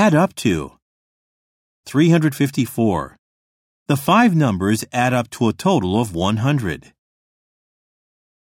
add up to? 354. The five numbers add up to a total of 100.